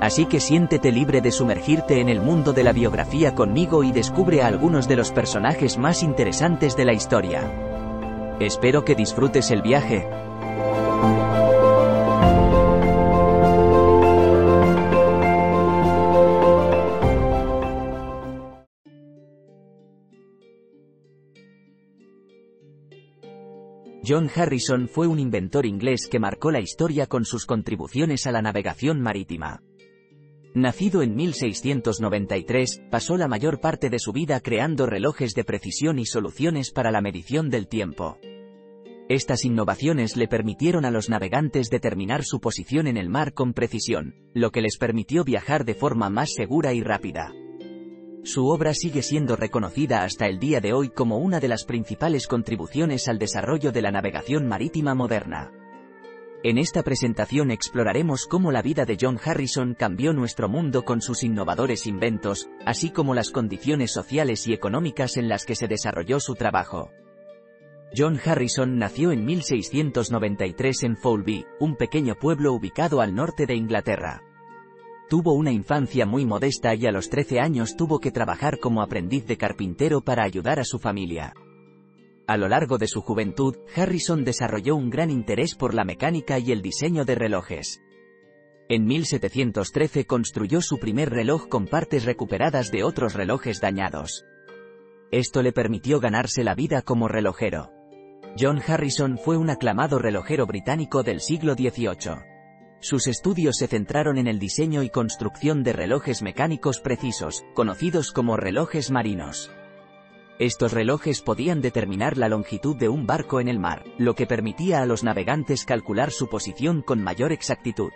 Así que siéntete libre de sumergirte en el mundo de la biografía conmigo y descubre a algunos de los personajes más interesantes de la historia. Espero que disfrutes el viaje. John Harrison fue un inventor inglés que marcó la historia con sus contribuciones a la navegación marítima. Nacido en 1693, pasó la mayor parte de su vida creando relojes de precisión y soluciones para la medición del tiempo. Estas innovaciones le permitieron a los navegantes determinar su posición en el mar con precisión, lo que les permitió viajar de forma más segura y rápida. Su obra sigue siendo reconocida hasta el día de hoy como una de las principales contribuciones al desarrollo de la navegación marítima moderna. En esta presentación exploraremos cómo la vida de John Harrison cambió nuestro mundo con sus innovadores inventos, así como las condiciones sociales y económicas en las que se desarrolló su trabajo. John Harrison nació en 1693 en Foulby, un pequeño pueblo ubicado al norte de Inglaterra. Tuvo una infancia muy modesta y a los 13 años tuvo que trabajar como aprendiz de carpintero para ayudar a su familia. A lo largo de su juventud, Harrison desarrolló un gran interés por la mecánica y el diseño de relojes. En 1713 construyó su primer reloj con partes recuperadas de otros relojes dañados. Esto le permitió ganarse la vida como relojero. John Harrison fue un aclamado relojero británico del siglo XVIII. Sus estudios se centraron en el diseño y construcción de relojes mecánicos precisos, conocidos como relojes marinos. Estos relojes podían determinar la longitud de un barco en el mar, lo que permitía a los navegantes calcular su posición con mayor exactitud.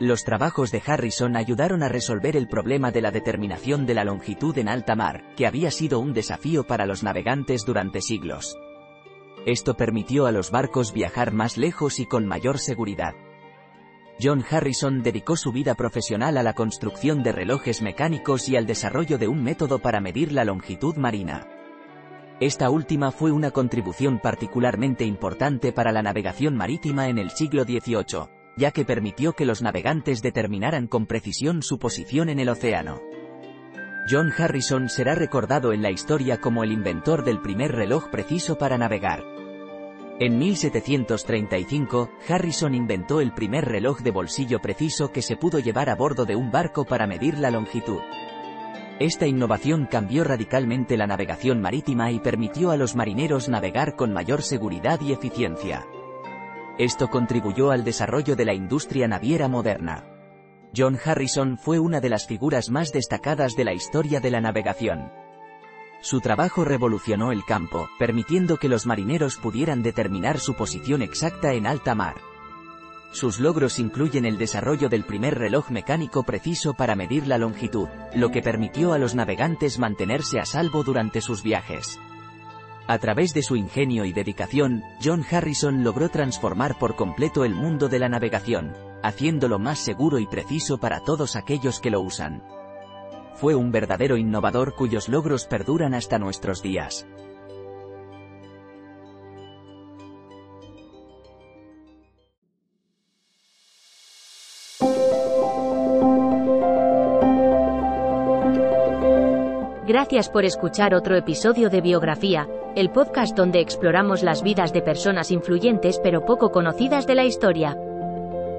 Los trabajos de Harrison ayudaron a resolver el problema de la determinación de la longitud en alta mar, que había sido un desafío para los navegantes durante siglos. Esto permitió a los barcos viajar más lejos y con mayor seguridad. John Harrison dedicó su vida profesional a la construcción de relojes mecánicos y al desarrollo de un método para medir la longitud marina. Esta última fue una contribución particularmente importante para la navegación marítima en el siglo XVIII, ya que permitió que los navegantes determinaran con precisión su posición en el océano. John Harrison será recordado en la historia como el inventor del primer reloj preciso para navegar. En 1735, Harrison inventó el primer reloj de bolsillo preciso que se pudo llevar a bordo de un barco para medir la longitud. Esta innovación cambió radicalmente la navegación marítima y permitió a los marineros navegar con mayor seguridad y eficiencia. Esto contribuyó al desarrollo de la industria naviera moderna. John Harrison fue una de las figuras más destacadas de la historia de la navegación. Su trabajo revolucionó el campo, permitiendo que los marineros pudieran determinar su posición exacta en alta mar. Sus logros incluyen el desarrollo del primer reloj mecánico preciso para medir la longitud, lo que permitió a los navegantes mantenerse a salvo durante sus viajes. A través de su ingenio y dedicación, John Harrison logró transformar por completo el mundo de la navegación, haciéndolo más seguro y preciso para todos aquellos que lo usan fue un verdadero innovador cuyos logros perduran hasta nuestros días. Gracias por escuchar otro episodio de Biografía, el podcast donde exploramos las vidas de personas influyentes pero poco conocidas de la historia.